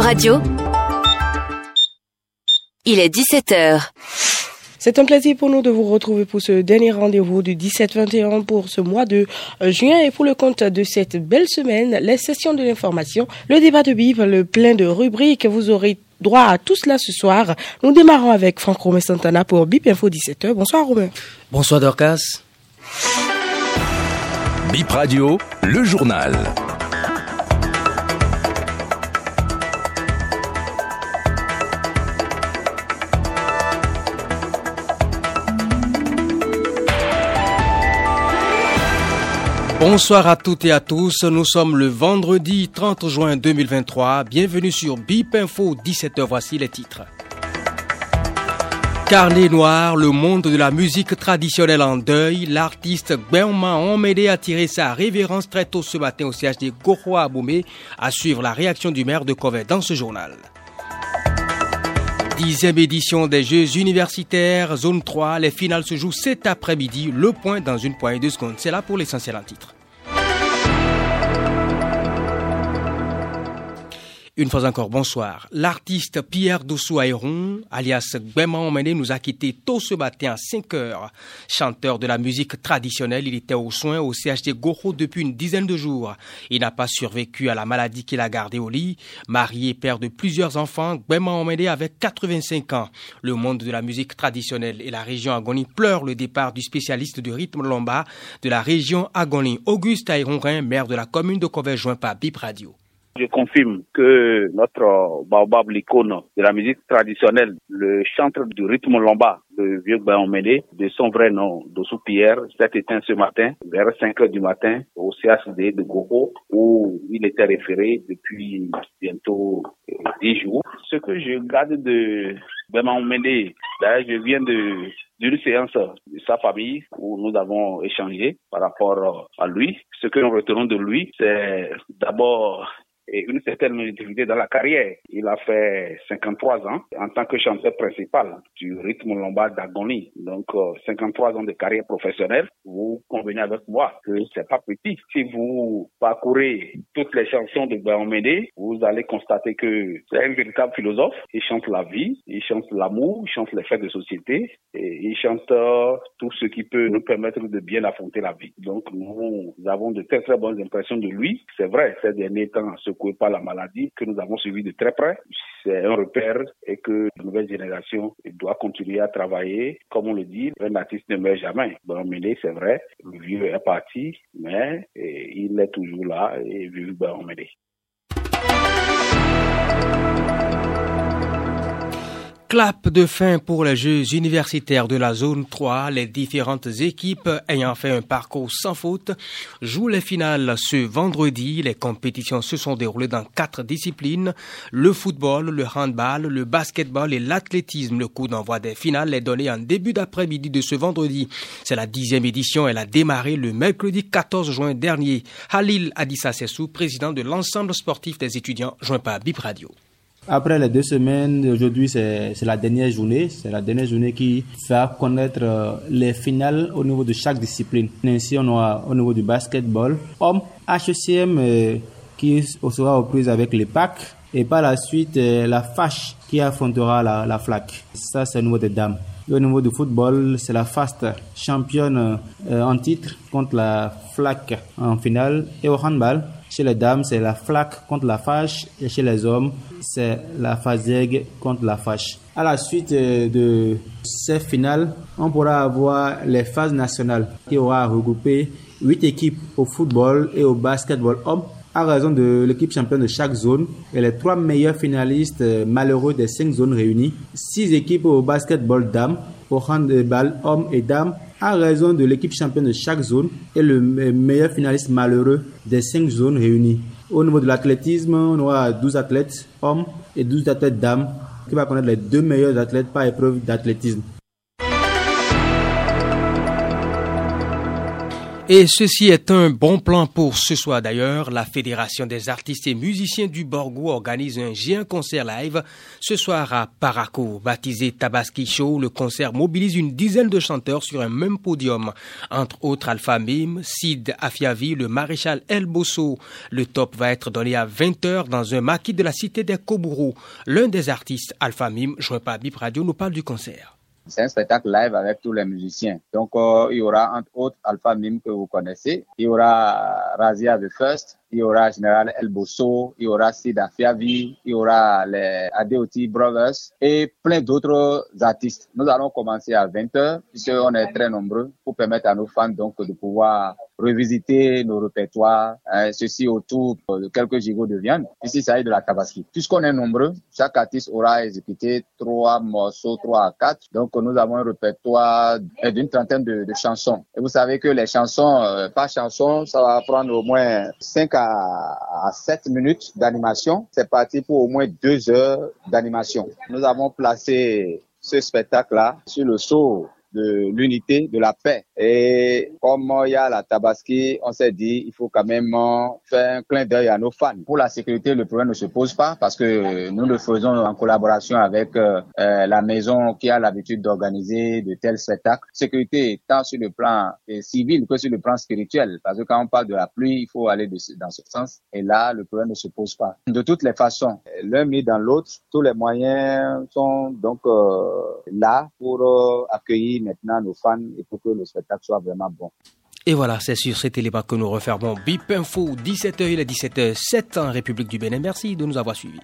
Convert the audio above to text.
Bip Radio. Il est 17h. C'est un plaisir pour nous de vous retrouver pour ce dernier rendez-vous du 17-21 pour ce mois de juin et pour le compte de cette belle semaine, les sessions de l'information, le débat de Bip, le plein de rubriques. Vous aurez droit à tout cela ce soir. Nous démarrons avec Franck Romain Santana pour Bip Info 17h. Bonsoir Romain. Bonsoir Dorcas. Bip Radio, le journal. Bonsoir à toutes et à tous. Nous sommes le vendredi 30 juin 2023. Bienvenue sur BIP Info 17h. Voici les titres. Carnet noir, le monde de la musique traditionnelle en deuil. L'artiste Gbenma Omede a tiré sa révérence très tôt ce matin au CHD Goro Aboumé à suivre la réaction du maire de Covet dans ce journal. Dixième édition des Jeux universitaires, zone 3. Les finales se jouent cet après-midi. Le point dans une poignée de secondes. C'est là pour l'essentiel en titre. Une fois encore, bonsoir. L'artiste Pierre Dossou Aéron, alias Gbeman Omene, nous a quitté tôt ce matin à 5 heures. Chanteur de la musique traditionnelle, il était aux soins au CHD Goro depuis une dizaine de jours. Il n'a pas survécu à la maladie qu'il a gardée au lit. Marié, père de plusieurs enfants, Gbeman Omene avait 85 ans. Le monde de la musique traditionnelle et la région Agonie pleurent le départ du spécialiste du rythme lomba de la région Agonie, Auguste Aéron, maire de la commune de Covey, joint par Bip Radio. Je confirme que notre baobab, l'icône de la musique traditionnelle, le chanteur du rythme lomba, le vieux Bayomédé, de son vrai nom, Dossou Pierre, s'est éteint ce matin, vers 5 heures du matin, au CHD de Gogo, où il était référé depuis bientôt 10 jours. Ce que je garde de Bayomédé, d'ailleurs, je viens de d'une séance de sa famille où nous avons échangé par rapport à lui. Ce que nous retenons de lui, c'est d'abord et une certaine longévité dans la carrière. Il a fait 53 ans en tant que chanteur principal du rythme lombard d'agonie. Donc, 53 ans de carrière professionnelle. Vous convenez avec moi que c'est pas petit. Si vous parcourez toutes les chansons de Médé, vous allez constater que c'est un véritable philosophe. Il chante la vie, il chante l'amour, il chante les faits de société et il chante tout ce qui peut nous permettre de bien affronter la vie. Donc, nous avons de très très bonnes impressions de lui. C'est vrai, ces derniers temps, ce pas la maladie, que nous avons suivi de très près. C'est un repère et que la nouvelle génération doit continuer à travailler. Comme on le dit, un artiste ne meurt jamais. Bon, c'est vrai, le vieux est parti, mais il est toujours là et vive Baron Clap de fin pour les Jeux universitaires de la zone 3. Les différentes équipes ayant fait un parcours sans faute jouent les finales ce vendredi. Les compétitions se sont déroulées dans quatre disciplines. Le football, le handball, le basketball et l'athlétisme. Le coup d'envoi des finales est donné en début d'après-midi de ce vendredi. C'est la dixième édition. Elle a démarré le mercredi 14 juin dernier. Halil Adissa Sessou, président de l'ensemble sportif des étudiants, joint par Bip Radio. Après les deux semaines, aujourd'hui c'est la dernière journée. C'est la dernière journée qui fait connaître euh, les finales au niveau de chaque discipline. Ainsi, on aura au niveau du basketball, homme, HCM euh, qui sera aux prises avec les packs et par la suite euh, la fâche qui affrontera la, la flaque. Ça c'est au niveau des dames. Au niveau du football, c'est la FAST championne en titre contre la flaque en finale. Et au handball, chez les dames, c'est la flaque contre la fâche. Et chez les hommes, c'est la fazeg contre la fâche. À la suite euh, de ces finales, on pourra avoir les phases nationales qui aura regroupé huit équipes au football et au basketball homme à raison de l'équipe championne de chaque zone et les trois meilleurs finalistes euh, malheureux des cinq zones réunies. Six équipes au basketball dames, au handball hommes et dames à raison de l'équipe championne de chaque zone et le meilleur finaliste malheureux des cinq zones réunies. Au niveau de l'athlétisme, on aura 12 athlètes hommes et 12 athlètes dames qui va connaître les deux meilleurs athlètes par épreuve d'athlétisme. Et ceci est un bon plan pour ce soir d'ailleurs. La Fédération des artistes et musiciens du Borgo organise un géant concert live ce soir à Paraco. Baptisé Tabaski Show, le concert mobilise une dizaine de chanteurs sur un même podium. Entre autres Alpha Mim, Sid Afiavi, le maréchal El Bosso. Le top va être donné à 20h dans un maquis de la cité des Kobourou. L'un des artistes, Alpha Mim, joint par Bip Radio, nous parle du concert. C'est un spectacle live avec tous les musiciens. Donc, euh, il y aura entre autres Alpha Mim que vous connaissez. Il y aura Razia The First. Il y aura Général El Bosso. Il y aura Sida Fiavi. Il y aura les Adeoti Brothers et plein d'autres artistes. Nous allons commencer à 20h puisqu'on est très nombreux pour permettre à nos fans donc de pouvoir revisiter nos répertoires, hein, ceci autour de quelques gigots de viande. Ici, ça est de la tabaski. Puisqu'on est nombreux, chaque artiste aura exécuté trois morceaux, trois à quatre. Donc, nous avons un répertoire d'une trentaine de, chansons. Et vous savez que les chansons, euh, par chanson, ça va prendre au moins cinq à, à sept minutes d'animation. C'est parti pour au moins deux heures d'animation. Nous avons placé ce spectacle-là sur le saut de l'unité, de la paix. Et comme il y a la Tabaski, on s'est dit, il faut quand même faire un clin d'œil à nos fans. Pour la sécurité, le problème ne se pose pas parce que nous le faisons en collaboration avec euh, la maison qui a l'habitude d'organiser de tels spectacles. Sécurité tant sur le plan civil que sur le plan spirituel. Parce que quand on parle de la pluie, il faut aller dans ce sens. Et là, le problème ne se pose pas. De toutes les façons, l'un mis dans l'autre, tous les moyens sont donc euh, là pour euh, accueillir maintenant nos fans et pour que le spectacle soit vraiment bon. Et voilà, c'est sur ces télébats que nous refermons BIP Info, 17h, il est 17h07 en République du Bénin. Merci de nous avoir suivis.